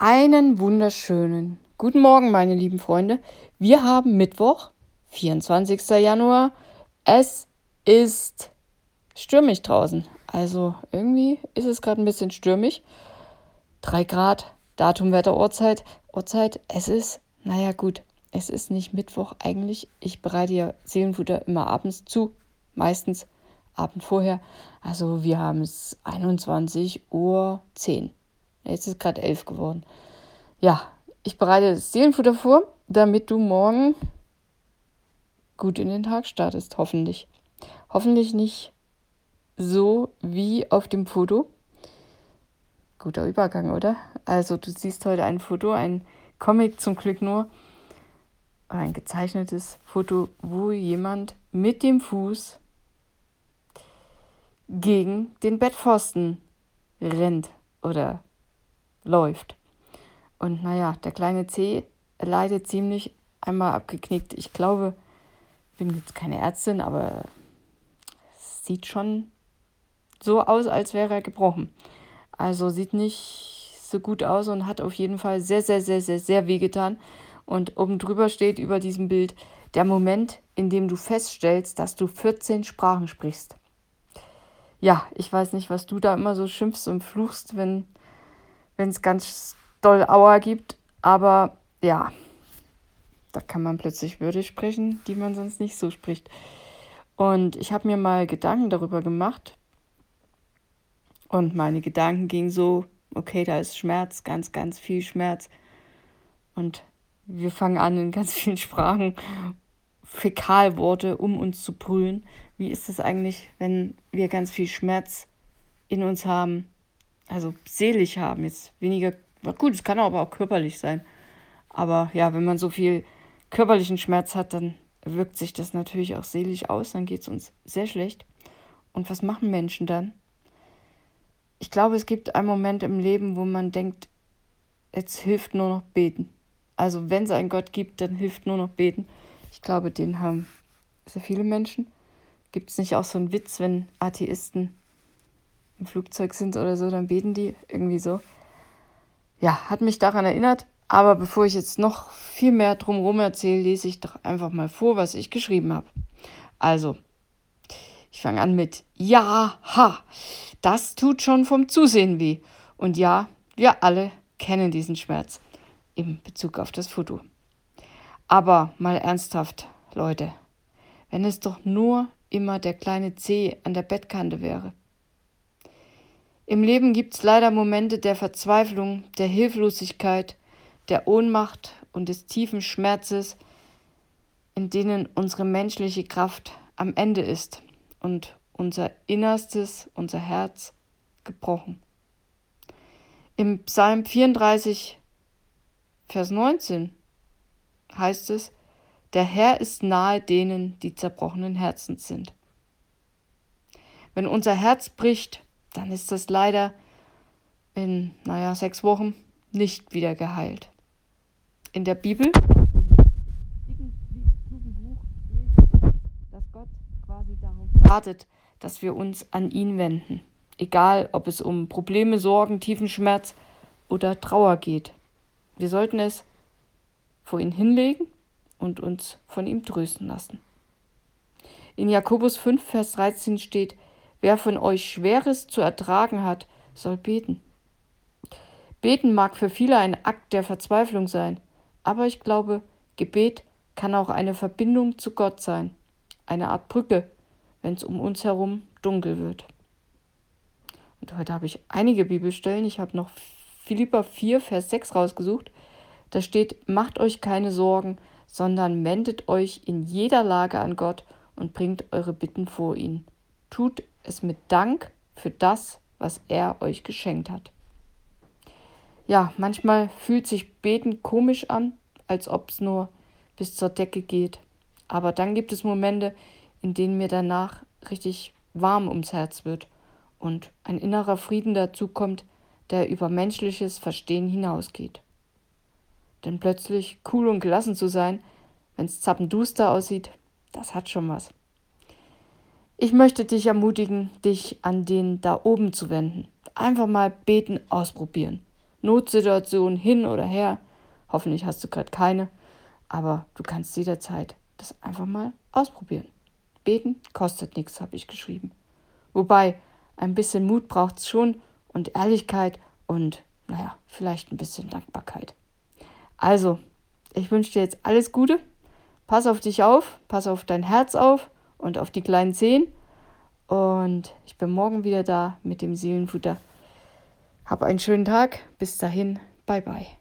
Einen wunderschönen guten Morgen, meine lieben Freunde. Wir haben Mittwoch, 24. Januar. Es ist stürmisch draußen. Also irgendwie ist es gerade ein bisschen stürmisch. 3 Grad, Datum, Wetter, Uhrzeit. Uhrzeit, es ist, naja gut, es ist nicht Mittwoch eigentlich. Ich bereite ja Seelenfutter immer abends zu, meistens Abend vorher. Also wir haben es 21.10 Uhr. Jetzt ist gerade elf geworden. Ja, ich bereite das Seelenfutter vor, damit du morgen gut in den Tag startest, hoffentlich. Hoffentlich nicht so wie auf dem Foto. Guter Übergang, oder? Also du siehst heute ein Foto, ein Comic zum Glück nur, ein gezeichnetes Foto, wo jemand mit dem Fuß gegen den Bettpfosten rennt oder läuft. Und naja, der kleine C leidet ziemlich einmal abgeknickt. Ich glaube, ich bin jetzt keine Ärztin, aber es sieht schon so aus, als wäre er gebrochen. Also sieht nicht so gut aus und hat auf jeden Fall sehr, sehr, sehr, sehr, sehr wehgetan. Und oben drüber steht über diesem Bild der Moment, in dem du feststellst, dass du 14 Sprachen sprichst. Ja, ich weiß nicht, was du da immer so schimpfst und fluchst, wenn wenn es ganz doll Auer gibt. Aber ja, da kann man plötzlich Würde sprechen, die man sonst nicht so spricht. Und ich habe mir mal Gedanken darüber gemacht. Und meine Gedanken gingen so, okay, da ist Schmerz, ganz, ganz viel Schmerz. Und wir fangen an, in ganz vielen Sprachen Fäkalworte um uns zu brüllen. Wie ist es eigentlich, wenn wir ganz viel Schmerz in uns haben? Also seelisch haben. Jetzt weniger, gut, es kann aber auch körperlich sein. Aber ja, wenn man so viel körperlichen Schmerz hat, dann wirkt sich das natürlich auch seelisch aus, dann geht es uns sehr schlecht. Und was machen Menschen dann? Ich glaube, es gibt einen Moment im Leben, wo man denkt, jetzt hilft nur noch beten. Also wenn es einen Gott gibt, dann hilft nur noch beten. Ich glaube, den haben sehr viele Menschen. Gibt es nicht auch so einen Witz, wenn Atheisten im Flugzeug sind oder so, dann beten die irgendwie so. Ja, hat mich daran erinnert. Aber bevor ich jetzt noch viel mehr drumherum erzähle, lese ich doch einfach mal vor, was ich geschrieben habe. Also, ich fange an mit Ja, ha, das tut schon vom Zusehen weh. Und ja, wir alle kennen diesen Schmerz in Bezug auf das Foto. Aber mal ernsthaft, Leute, wenn es doch nur immer der kleine C an der Bettkante wäre. Im Leben gibt es leider Momente der Verzweiflung, der Hilflosigkeit, der Ohnmacht und des tiefen Schmerzes, in denen unsere menschliche Kraft am Ende ist und unser Innerstes, unser Herz gebrochen. Im Psalm 34, Vers 19 heißt es, der Herr ist nahe denen, die zerbrochenen Herzens sind. Wenn unser Herz bricht, dann ist das leider in, naja, sechs Wochen nicht wieder geheilt. In der Bibel, dass Gott quasi darauf wartet, dass wir uns an ihn wenden. Egal, ob es um Probleme, Sorgen, tiefen Schmerz oder Trauer geht. Wir sollten es vor ihn hinlegen und uns von ihm trösten lassen. In Jakobus 5, Vers 13 steht, Wer von euch Schweres zu ertragen hat, soll beten. Beten mag für viele ein Akt der Verzweiflung sein, aber ich glaube, Gebet kann auch eine Verbindung zu Gott sein, eine Art Brücke, wenn es um uns herum dunkel wird. Und heute habe ich einige Bibelstellen. Ich habe noch Philippa 4, Vers 6 rausgesucht. Da steht, macht euch keine Sorgen, sondern wendet euch in jeder Lage an Gott und bringt eure Bitten vor ihn. Tut es mit Dank für das, was er euch geschenkt hat. Ja, manchmal fühlt sich Beten komisch an, als ob es nur bis zur Decke geht. Aber dann gibt es Momente, in denen mir danach richtig warm ums Herz wird und ein innerer Frieden dazukommt, der über menschliches Verstehen hinausgeht. Denn plötzlich cool und gelassen zu sein, wenn es zappenduster aussieht, das hat schon was. Ich möchte dich ermutigen, dich an den da oben zu wenden. Einfach mal beten ausprobieren. Notsituation hin oder her. Hoffentlich hast du gerade keine, aber du kannst jederzeit das einfach mal ausprobieren. Beten kostet nichts, habe ich geschrieben. Wobei, ein bisschen Mut braucht es schon und Ehrlichkeit und, naja, vielleicht ein bisschen Dankbarkeit. Also, ich wünsche dir jetzt alles Gute. Pass auf dich auf, pass auf dein Herz auf und auf die kleinen Zehen. Und ich bin morgen wieder da mit dem Seelenfutter. Hab einen schönen Tag. Bis dahin. Bye bye.